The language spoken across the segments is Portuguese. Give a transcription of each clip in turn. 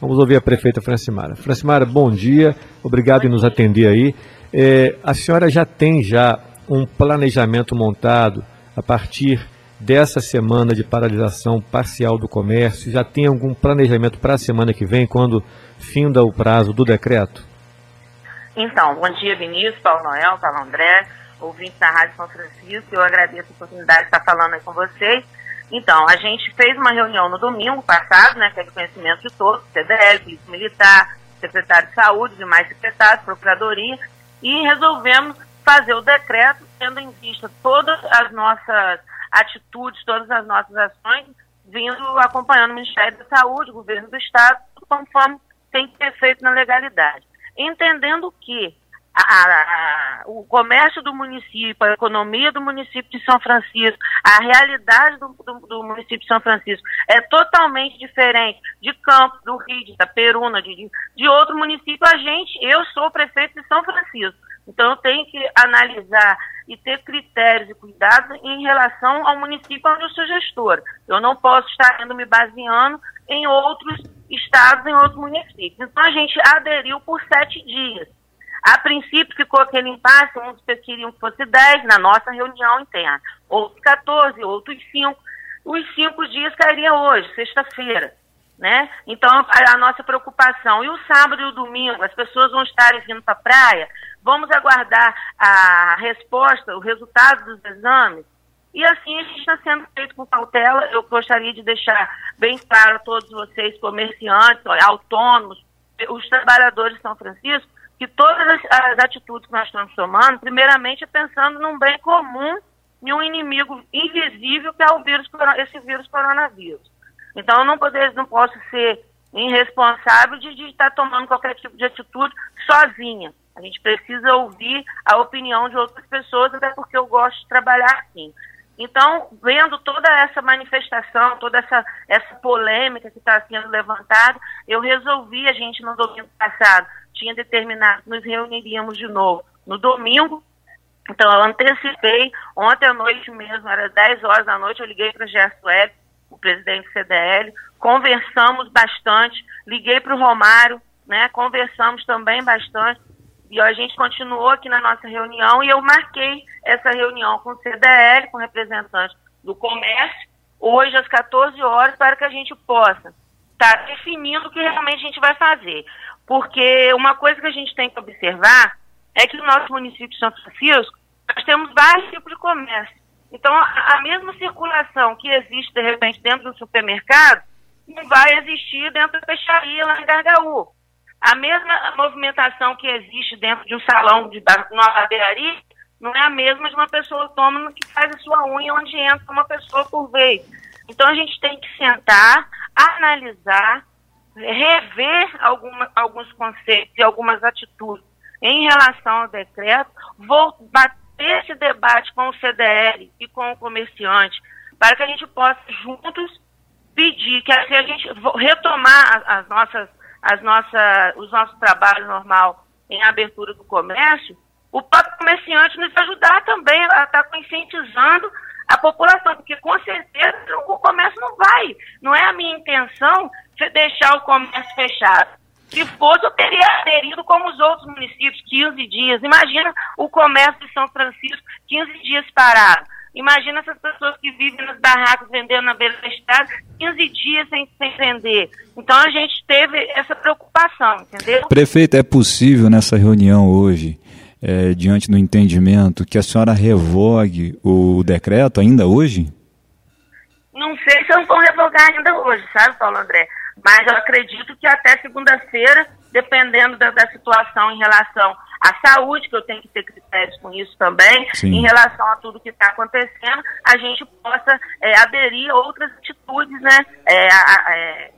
Vamos ouvir a prefeita Francimara. Francimara, bom dia, obrigado em nos atender aí. É, a senhora já tem já um planejamento montado a partir dessa semana de paralisação parcial do comércio? Já tem algum planejamento para a semana que vem, quando finda o prazo do decreto? Então, bom dia, Vinícius, Paulo Noel, Paulo André, ouvinte da Rádio São Francisco. Eu agradeço a oportunidade de estar falando aí com vocês. Então, a gente fez uma reunião no domingo passado, né, que é de conhecimento de todos, CDL, Polícia Militar, Secretário de Saúde, demais secretários, Procuradoria, e resolvemos fazer o decreto tendo em vista todas as nossas atitudes, todas as nossas ações, vindo acompanhando o Ministério da Saúde, o governo do Estado, conforme tem que ser feito na legalidade. Entendendo que a, a, o comércio do município, a economia do município de São Francisco, a realidade do, do, do município de São Francisco é totalmente diferente de Campos, do Rio, de Itaperuna, de, de outro município. A gente, eu sou prefeito de São Francisco, então eu tenho que analisar e ter critérios e cuidados em relação ao município onde eu sou gestora. Eu não posso estar indo me baseando em outros estados, em outros municípios. Então a gente aderiu por sete dias. A princípio ficou aquele impasse, uns queriam que fosse 10 na nossa reunião interna, outros 14, outros 5. Os cinco dias cairiam hoje, sexta-feira. Né? Então, a, a, nossa preocupação. E o sábado e o domingo, as pessoas vão estarem vindo para a praia, vamos aguardar a resposta, o resultado dos exames. E assim a gente está sendo feito com cautela. Eu gostaria de deixar bem claro a todos vocês, comerciantes, autônomos, os trabalhadores de São Francisco, que todas as, as, atitudes que nós estamos tomando, primeiramente é pensando num bem comum e um inimigo invisível que é o vírus, esse vírus coronavírus. Então eu não, poder, não posso ser irresponsável de, de estar tomando qualquer tipo de atitude sozinha. A gente precisa ouvir a opinião de outras pessoas, até porque eu gosto de trabalhar assim. Então, vendo toda essa manifestação, toda essa, essa polêmica que está sendo levantada, eu resolvi, a gente no domingo passado tinha determinado que nos reuniríamos de novo no domingo, então eu antecipei, ontem à noite mesmo, era 10 horas da noite, eu liguei para o Gerson Web, o presidente do CDL, conversamos bastante, liguei para o Romário, né, conversamos também bastante, e a gente continuou aqui na nossa reunião e eu marquei essa reunião com o CDL, com representantes do comércio, hoje às 14 horas, para que a gente possa estar tá definindo o que realmente a gente vai fazer. Porque uma coisa que a gente tem que observar é que no nosso município de São Francisco, nós temos vários tipos de comércio. Então, a, mesma circulação que existe, de repente, dentro do supermercado, não vai existir dentro da peixaria lá em Gargaú. A mesma movimentação que existe dentro de um salão de uma barbearia não é a mesma de uma pessoa autônoma que faz a sua unha onde entra uma pessoa por vez. Então a gente tem que sentar, analisar, rever alguma, alguns conceitos e algumas atitudes em relação ao decreto, vou bater esse debate com o CDL e com o comerciante, para que a gente possa juntos pedir que a gente retomar as nossas as nossas, os nossos trabalhos normal em abertura do comércio, o próprio comerciante nos ajudar também a estar tá conscientizando a população, porque com certeza o comércio não vai. Não é a minha intenção deixar o comércio fechado. Se fosse, eu teria aderido como os outros municípios, 15 dias. Imagina o comércio de São Francisco, 15 dias parado. Imagina essas pessoas que vivem nos barracos vendendo na beira da estrada 15 dias sem, sem vender. Então a gente teve essa preocupação, entendeu? Prefeito, é possível nessa reunião hoje, é, diante do entendimento, que a senhora revogue o decreto ainda hoje? Não sei se eu vou revogar ainda hoje, sabe, Paulo André? Mas eu acredito que até segunda-feira, dependendo da, da situação em relação a saúde, que eu tenho que ter critérios com isso também, Sim. em relação a tudo que está acontecendo, a gente possa é, aderir a outras atitudes, né? É, a, é,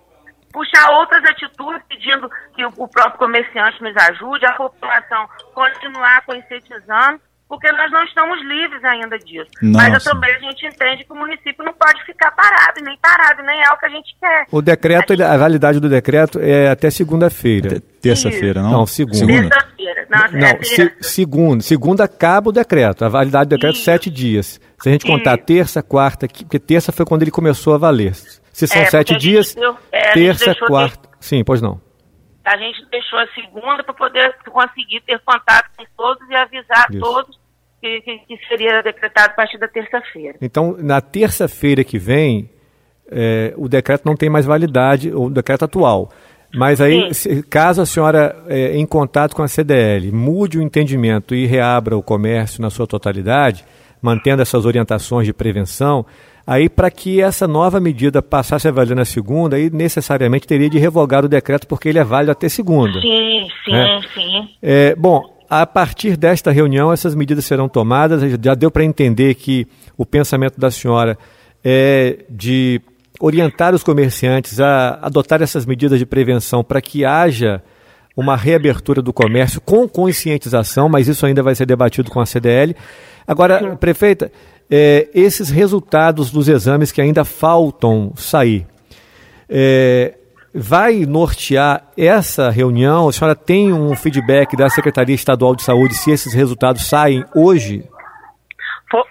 puxar outras atitudes, pedindo que o, o próprio comerciante nos ajude, a população continuar conscientizando porque nós não estamos livres ainda disso. Nossa. Mas também a gente entende que o município não pode ficar parado, nem parado, nem é o que a gente quer. O decreto, a, gente... a validade do decreto é até segunda-feira. Terça-feira, não? Não, segunda. Terça-feira. Não, não é se, segunda. Segunda acaba o decreto. A validade do decreto é sete dias. Se a gente contar Isso. terça, quarta, porque terça foi quando ele começou a valer. Se são é, sete dias, deu, é, terça, quarta. sim, pois não. A gente deixou a segunda para poder conseguir ter contato com todos e avisar Isso. todos que, que, que, seria decretado a partir da terça-feira. Então, na terça-feira que vem, é, o decreto não tem mais validade, o decreto atual. Mas aí, se, caso a senhora, é, em contato com a CDL, mude o entendimento e reabra o comércio na sua totalidade, mantendo essas orientações de prevenção, aí para que essa nova medida passasse a valer na segunda, aí necessariamente teria de revogar o decreto porque ele é válido até segunda. Sim, sim, né? sim. É, bom, a partir desta reunião essas medidas serão tomadas, já deu para entender que o pensamento da senhora é de orientar os comerciantes a adotar essas medidas de prevenção para que haja uma reabertura do comércio com conscientização, mas isso ainda vai ser debatido com a CDL. Agora, prefeita, é, esses resultados dos exames que ainda faltam sair, é, vai nortear essa reunião? A senhora tem um feedback da Secretaria Estadual de Saúde se esses resultados saem hoje?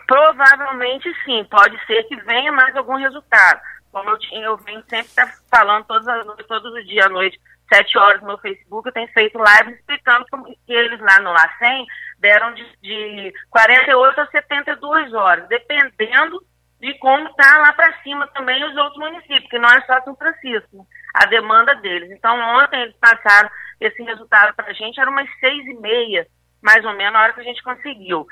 Provavelmente sim, pode ser que venha mais algum resultado como eu tinha, eu venho sempre tá falando todas as noites, todos os dias à noite, sete horas no meu Facebook, eu tenho feito lives explicando que eles lá no LACEN deram de, de 48 a 72 horas, dependendo de como está lá para cima também os outros municípios, que não é só São Francisco, a demanda deles. Então, ontem eles passaram esse resultado para a gente, era umas seis e meia, mais ou menos, a hora que a gente conseguiu.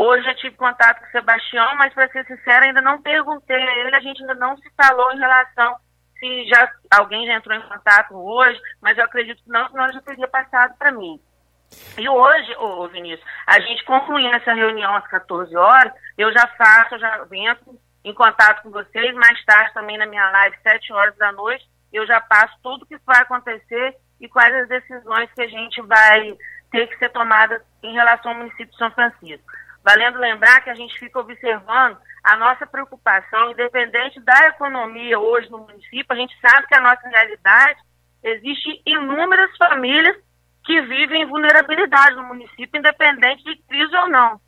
Hoje eu tive contato com o Sebastião, mas para ser sincera, ainda não perguntei a ele, a gente ainda não se falou em relação se já alguém já entrou em contato hoje, mas eu acredito que não, senão já teria passado para mim. E hoje, ô, Vinícius, a gente concluindo essa reunião às 14 horas, eu já faço, eu já entro em contato com vocês, mais tarde também na minha live, 7 horas da noite, eu já passo tudo o que vai acontecer e quais as decisões que a gente vai ter que ser tomadas em relação ao município de São Francisco. Valendo lembrar que a gente fica observando a nossa preocupação, independente da economia hoje no município, a gente sabe que a nossa realidade existe inúmeras famílias que vivem em vulnerabilidade no município, independente de crise ou não.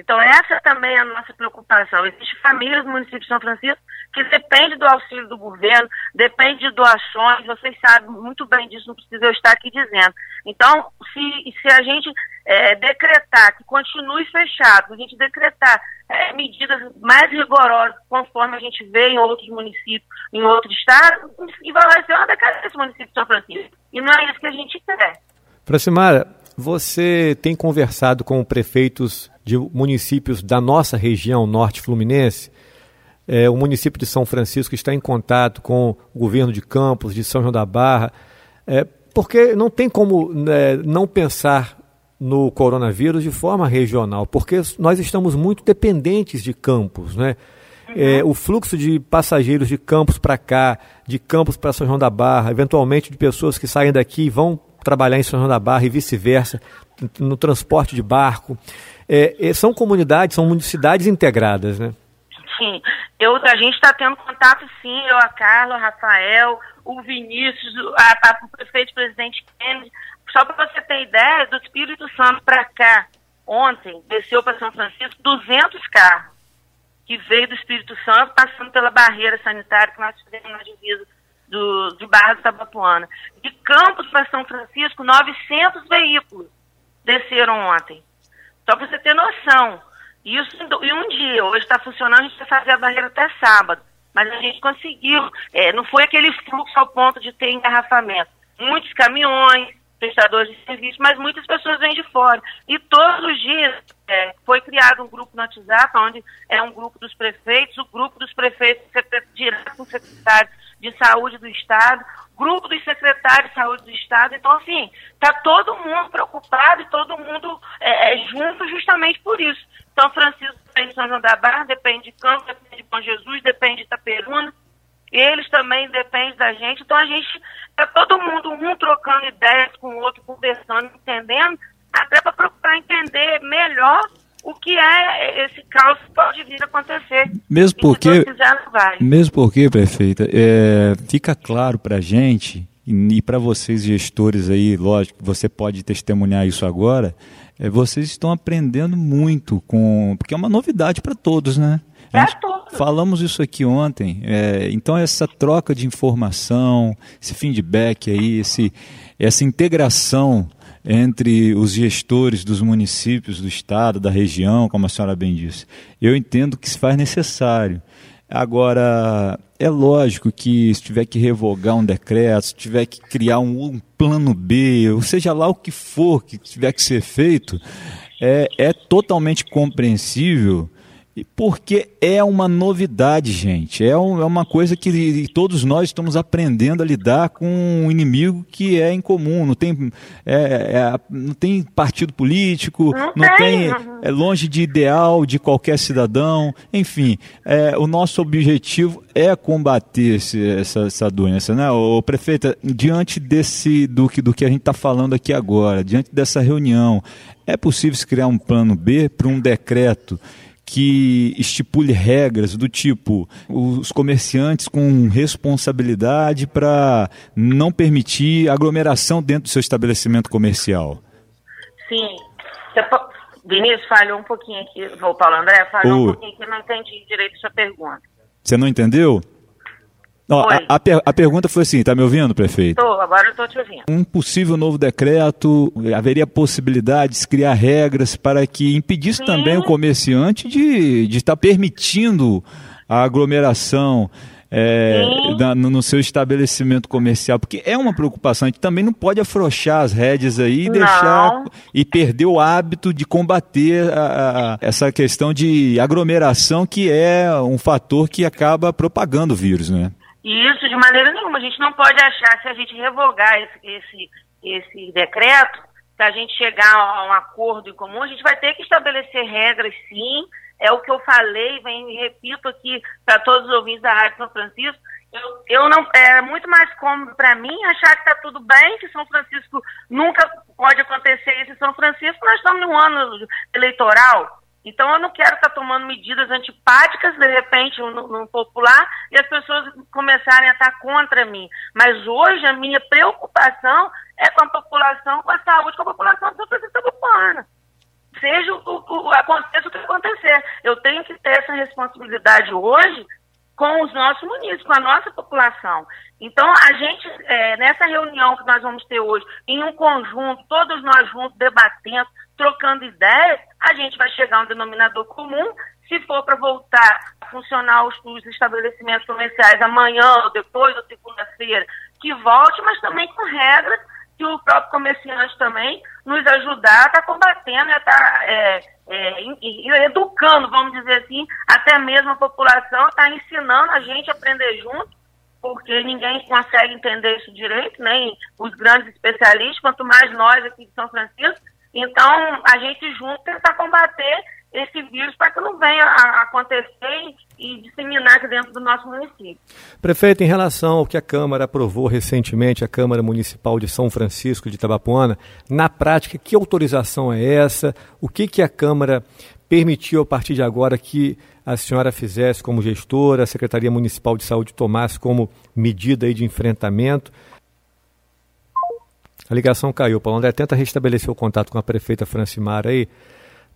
Então, essa também é a nossa preocupação. Existem famílias no município de São Francisco que dependem do auxílio do governo, dependem de doações, vocês sabem muito bem disso, não precisa eu estar aqui dizendo. Então, se, se a gente é, decretar que continue fechado, se a gente decretar é, medidas mais rigorosas, conforme a gente vê em outros municípios, em outros estados, e vai ser uma decadência do município de São Francisco. E não é isso que a gente quer. Proximara, você tem conversado com prefeitos de municípios da nossa região norte fluminense? É, o município de São Francisco está em contato com o governo de Campos, de São João da Barra, é, porque não tem como é, não pensar no coronavírus de forma regional, porque nós estamos muito dependentes de Campos, né? É, o fluxo de passageiros de Campos para cá, de Campos para São João da Barra, eventualmente de pessoas que saem daqui e vão trabalhar em São João da Barra e vice-versa, no transporte de barco. É, é, são comunidades, são cidades integradas, né? Sim, eu, a gente está tendo contato sim, eu, a Carla, o Rafael, o Vinícius, a, a, o prefeito presidente Kennedy. Só para você ter ideia, do Espírito Santo para cá, ontem, desceu para São Francisco 200 carros que veio do Espírito Santo, passando pela barreira sanitária que nós fizemos na divisa do, de Barra do Tabapuana. De Campos para São Francisco, 900 veículos desceram ontem. Só para você ter noção. Isso um dia, hoje está funcionando, a gente vai fazer a barreira até sábado. Mas a gente conseguiu. É, não foi aquele fluxo ao ponto de ter engarrafamento. Muitos caminhões, prestadores de serviço, mas muitas pessoas vêm de fora. E todos os dias é, foi criado um grupo no WhatsApp, onde é um grupo dos prefeitos, o grupo dos prefeitos direto com o secretário de Saúde do Estado, grupo dos secretários de Saúde do Estado. Então, assim, está todo mundo preocupado e todo mundo é, é, junto justamente por isso. São Francisco depende de São João da Barra, depende de Campos, depende de Bom Jesus, depende de Itaperuna. Eles também dependem da gente. Então, a gente está todo mundo um trocando ideias com o outro, conversando, entendendo, até para procurar entender melhor o que é esse caos que pode vir a acontecer. Mesmo porque, mesmo porque, prefeita, é, fica claro para a gente e para vocês gestores aí, lógico, você pode testemunhar isso agora, é, vocês estão aprendendo muito com, porque é uma novidade para todos, né? Todos falamos isso aqui ontem. É, então, essa troca de informação, esse feedback aí, esse, essa integração entre os gestores dos municípios, do estado, da região, como a senhora bem disse, eu entendo que se faz necessário. Agora, é lógico que se tiver que revogar um decreto, se tiver que criar um, um plano B, ou seja lá o que for que tiver que ser feito, é, é totalmente compreensível porque é uma novidade, gente. É, um, é, uma coisa que todos nós estamos aprendendo a lidar com um inimigo que é incomum. Não tem, é, é, não tem partido político, não, não tem. é longe de ideal de qualquer cidadão. Enfim, é, o nosso objetivo é combater esse, essa, essa doença, né? O prefeita, diante desse do que, do que a gente está falando aqui agora, diante dessa reunião, é possível se criar um plano B para um decreto? Que estipule regras do tipo os comerciantes com responsabilidade para não permitir aglomeração dentro do seu estabelecimento comercial. Sim. Vinícius falhou um pouquinho aqui, o Paulo André falhou um pouquinho que eu não entendi direito a sua pergunta. Você não entendeu? Não, a, a, a, pergunta foi assim, tá me ouvindo, prefeito? Estou, agora eu estou te ouvindo. Um possível novo decreto, haveria possibilidade de criar regras para que impedisse Sim. também o comerciante de, de estar permitindo a aglomeração é, no seu estabelecimento comercial, porque é uma preocupação. A gente também não pode afrouxar as rédeas aí e deixar e perder o hábito de combater a, a, essa questão de aglomeração, que é um fator que acaba propagando o vírus, né? Isso, de maneira nenhuma. A gente não pode achar, se a gente revogar esse, esse, esse decreto, se a gente chegar a um acordo em comum, a gente vai ter que estabelecer regras, sim. É o que eu falei, vem, repito aqui para todos os ouvintes da Rádio São Francisco. Eu, eu não, é muito mais cômodo para mim achar que está tudo bem, que São Francisco nunca pode acontecer isso em São Francisco. Nós estamos num ano eleitoral então eu não quero estar tomando medidas antipáticas, de repente, no, no, popular, e as pessoas começarem a estar contra mim. Mas hoje a minha preocupação é com a população, com a saúde, com a população da São Paulo. Seja o, o, aconteça o que acontecer. Eu tenho que ter essa responsabilidade hoje com os nossos munícipes, com a nossa população. Então, a gente, é, nessa reunião que nós vamos ter hoje, em um conjunto, todos nós juntos, debatendo, trocando ideias, a gente vai chegar a um denominador comum. Se for para voltar a funcionar os, os estabelecimentos comerciais amanhã, ou depois, ou segunda-feira, que volte, mas também com regras que o próprio comerciante também nos ajudar a estar tá combatendo, a estar tá, é, é, educando, vamos dizer assim, até mesmo a população, está ensinando a gente a aprender junto, porque ninguém consegue entender isso direito, nem os grandes especialistas, quanto mais nós aqui de São Francisco, então, a gente junto tentar combater esse vírus para que não venha a acontecer e disseminar aqui dentro do nosso município. Prefeito, em relação ao que a Câmara aprovou recentemente, a Câmara Municipal de São Francisco de Tabapuana, na prática, que autorização é essa? O que, que a Câmara permitiu a partir de agora que a senhora fizesse como gestora, a Secretaria Municipal de Saúde tomasse como medida de enfrentamento? A ligação caiu. Paulo André, tenta restabelecer o contato com a prefeita Francimara aí.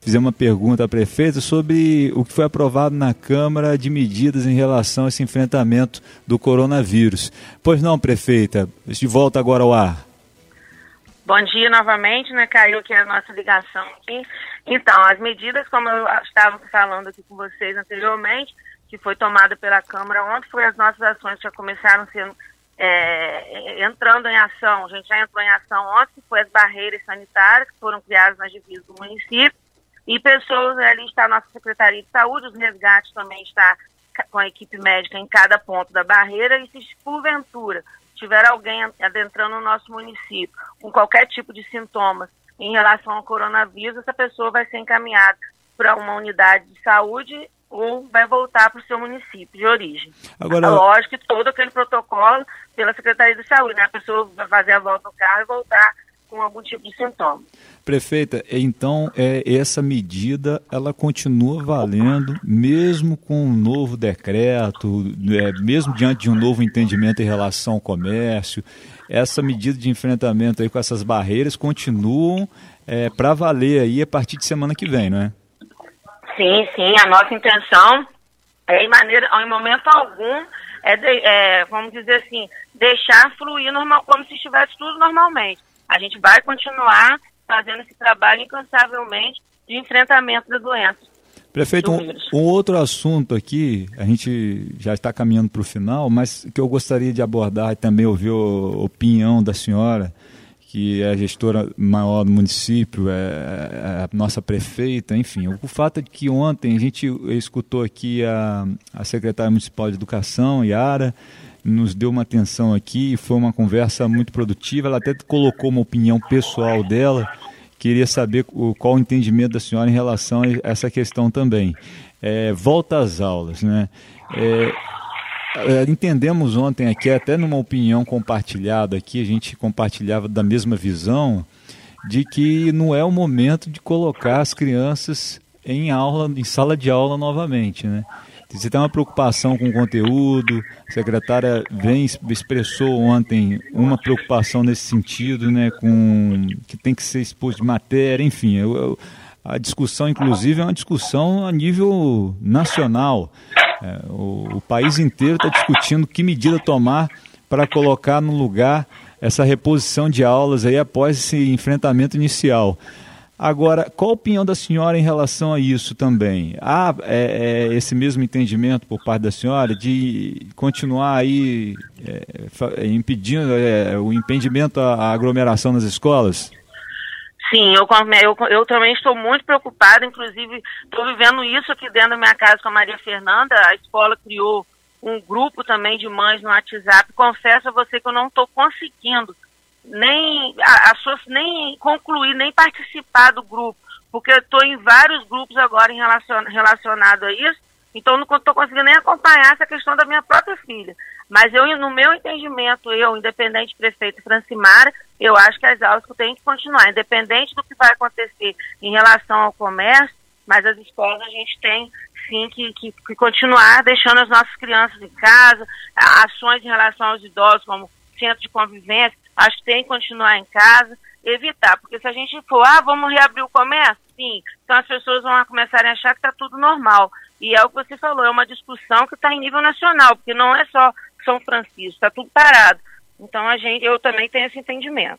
Fizemos uma pergunta à prefeita sobre o que foi aprovado na Câmara de medidas em relação a esse enfrentamento do coronavírus. Pois não, prefeita, de volta agora ao ar. Bom dia novamente, né? Caiu aqui a nossa ligação aqui. Então, as medidas, como eu estava falando aqui com vocês anteriormente, que foi tomada pela Câmara ontem, foi as nossas ações que já começaram sendo é, entrando em ação, a gente já entrou em ação ontem, foi as barreiras sanitárias que foram criadas nas divisas do município, e pessoas, ali está a nossa Secretaria de Saúde, os resgates também está com a equipe médica em cada ponto da barreira, e se porventura tiver alguém adentrando no nosso município com qualquer tipo de sintomas em relação ao coronavírus, essa pessoa vai ser encaminhada para uma unidade de saúde ou vai voltar para o seu município de origem. Agora, lógico que todo aquele protocolo pela Secretaria de Saúde, né? A pessoa vai fazer a volta no carro e voltar com algum tipo de sintoma. Prefeita, então é, essa medida ela continua valendo mesmo com um novo decreto, é, mesmo diante de um novo entendimento em relação ao comércio, essa medida de enfrentamento aí com essas barreiras continuam é, para valer aí a partir de semana que vem, não é? Sim, sim, a nossa intenção é, em, maneira, em momento algum, é, de, é, vamos dizer assim, deixar fluir normal, como se estivesse tudo normalmente. A gente vai continuar fazendo esse trabalho incansavelmente de enfrentamento da doença. Prefeito, um, um, outro assunto aqui, a gente já está caminhando para o final, mas que eu gostaria de abordar e também ouvir a opinião da senhora, que é a gestora maior do município, é, é a nossa prefeita, enfim. O fato é que ontem a gente escutou aqui a, a secretária municipal de educação, Yara, nos deu uma atenção aqui, foi uma conversa muito produtiva, ela até colocou uma opinião pessoal dela, queria saber qual o entendimento da senhora em relação a essa questão também. É, volta às aulas, né? É, é, entendemos ontem aqui, até numa opinião compartilhada aqui, a gente compartilhava da mesma visão, de que não é o momento de colocar as crianças em aula, em sala de aula novamente, né? Você tem uma preocupação com o conteúdo, a secretária vem, expressou ontem uma preocupação nesse sentido, né, com que tem que ser exposto de matéria, enfim, eu, eu, a discussão, inclusive, é uma discussão a nível nacional. É, o, o país inteiro está discutindo que medida tomar para colocar no lugar essa reposição de aulas aí após esse enfrentamento inicial. Agora, qual a opinião da senhora em relação a isso também? Há é, é, esse mesmo entendimento por parte da senhora de continuar aí é, impedindo é, o impedimento à aglomeração nas escolas? Sim, eu, eu, eu também estou muito preocupada, inclusive estou vivendo isso aqui dentro da minha casa com a Maria Fernanda. A escola criou um grupo também de mães no WhatsApp. Confesso a você que eu não estou conseguindo nem a, a nem concluir, nem participar do grupo, porque eu estou em vários grupos agora em relacion, relacionado a isso, então não estou conseguindo nem acompanhar essa questão da minha própria filha. Mas eu, no meu entendimento, eu, independente prefeito Francimara, eu acho que as aulas têm que continuar, independente do que vai acontecer em relação ao comércio, mas as escolas a gente tem sim que, que, que continuar deixando as nossas crianças em casa, ações em relação aos idosos, como centro de convivência, acho que tem que continuar em casa, evitar, porque se a gente for, ah, vamos reabrir o comércio, sim, então as pessoas vão começar a achar que está tudo normal. E é o que você falou, é uma discussão que está em nível nacional, porque não é só São Francisco, está tudo parado. Então a gente, eu também tenho esse entendimento.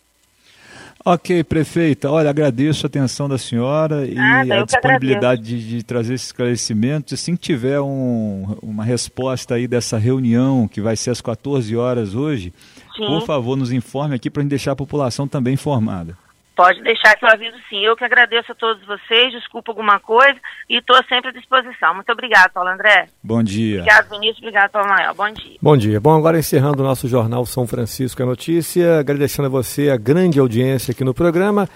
Ok, prefeita. Olha, agradeço a atenção da senhora e a disponibilidade de, de, trazer esses esclarecimentos. Assim que tiver um, uma resposta aí dessa reunião, que vai ser às 14 horas hoje, Sim. por favor, nos informe aqui para a gente deixar a população também informada. Pode deixar que eu aviso sim. Eu que agradeço a todos vocês, desculpa alguma coisa e estou sempre à disposição. Muito obrigado, Paulo André. Bom dia. Obrigado, Vinícius. Obrigado, Paulo Manuel. Bom dia. Bom dia. Bom, agora encerrando o nosso jornal São Francisco é Notícia, agradecendo a você a grande audiência aqui no programa.